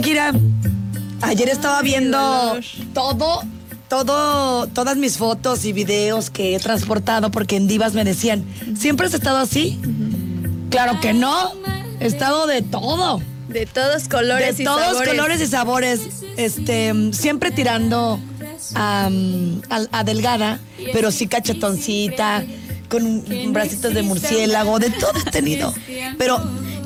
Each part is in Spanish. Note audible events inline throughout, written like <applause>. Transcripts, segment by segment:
Shakira, ayer estaba viendo todo, todo, todas mis fotos y videos que he transportado porque en Divas me decían, ¿siempre has estado así? Claro que no, he estado de todo. De todos colores de y todos sabores. colores y sabores. Este, siempre tirando a, a- a delgada, pero sí cachetoncita, con bracitos de murciélago, de todo he tenido. Pero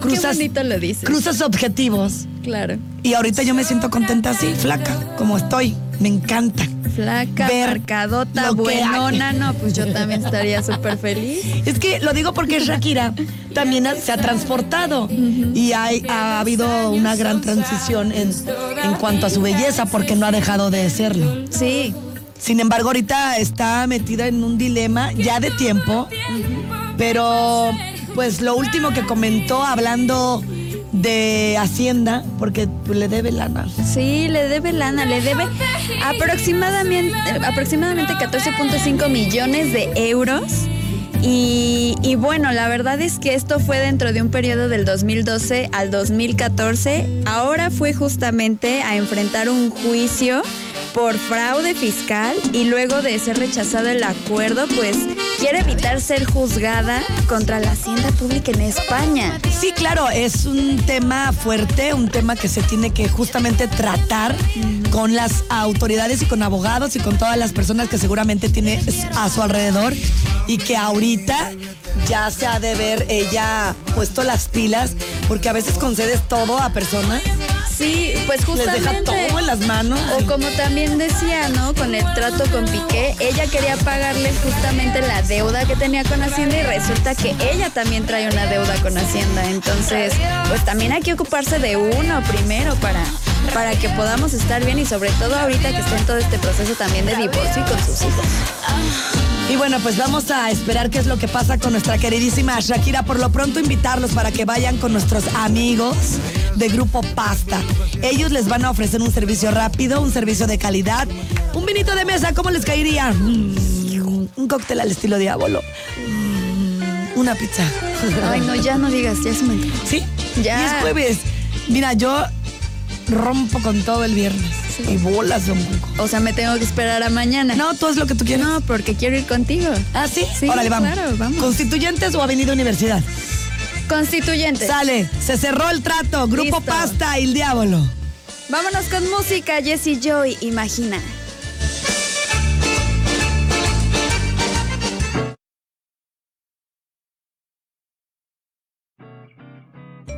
cruzas, bonito lo dices. cruzas objetivos. Claro. Y ahorita yo me siento contenta así, flaca, como estoy. Me encanta. Flaca, que buenona, no, pues yo también estaría <laughs> súper feliz. Es que lo digo porque Shakira también se ha transportado y hay- ha habido una gran transición en, en cuanto a su belleza porque no ha dejado de serlo. Sí, Sin embargo, ahorita está metida en un dilema ya de tiempo, pero pues lo último que comentó hablando de Hacienda, porque le debe lana. sí, le debe lana, le debe aproximadamente, aproximadamente 14.5 millones de euros. Y, y bueno, la verdad es que esto fue dentro de un periodo del 2012 al 2014. Ahora fue justamente a enfrentar un juicio por fraude fiscal y luego de ser rechazado el acuerdo, pues quiere evitar ser juzgada contra la hacienda pública en España. Sí, claro, es un tema fuerte, un tema que se tiene que justamente tratar con las autoridades y con abogados y con todas las personas que seguramente tiene a su alrededor y que ahorita ya se ha de ver ella puesto las pilas porque a veces concedes todo a personas, Sí, pues les justamente. deja todo en las manos. O como también decía, ¿no? Con el trato con Piqué, ella quería pagarle justamente la deuda que tenía con Hacienda y resulta que ella también trae una deuda con Hacienda. Entonces, pues también hay que ocuparse de uno primero para, para que podamos estar bien y sobre todo ahorita que está en todo este proceso también de divorcio y con sus hijos. Y bueno, pues vamos a esperar qué es lo que pasa con nuestra queridísima Shakira. Por lo pronto invitarlos para que vayan con nuestros amigos de Grupo Pasta. Ellos les van a ofrecer un servicio rápido, un servicio de calidad. Un vinito de mesa, ¿cómo les caería? Mm, un cóctel al estilo diablo. Mm, una pizza. Ay, no, ya no digas, ya me antojó. ¿Sí? Ya. Y es jueves. Mira, yo rompo con todo el viernes. Sí. Y bolas, don Cuco. O sea, me tengo que esperar a mañana. No, tú es lo que tú quieres. No, porque quiero ir contigo. ¿Ah, sí? Sí, Órale, vamos. claro, vamos. ¿Constituyentes o Avenida Universidad? Constituyente. Sale, se cerró el trato. Grupo Listo. Pasta y el Diablo. Vámonos con música, Jessie Joy, imagina.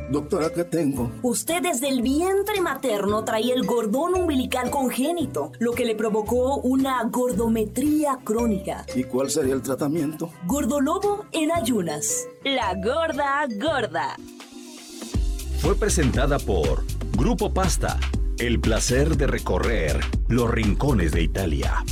Doctora, ¿qué tengo? Usted desde el vientre materno traía el gordón umbilical congénito, lo que le provocó una gordometría crónica. ¿Y cuál sería el tratamiento? Gordolobo en ayunas. La gorda gorda. Fue presentada por Grupo Pasta. El placer de recorrer los rincones de Italia.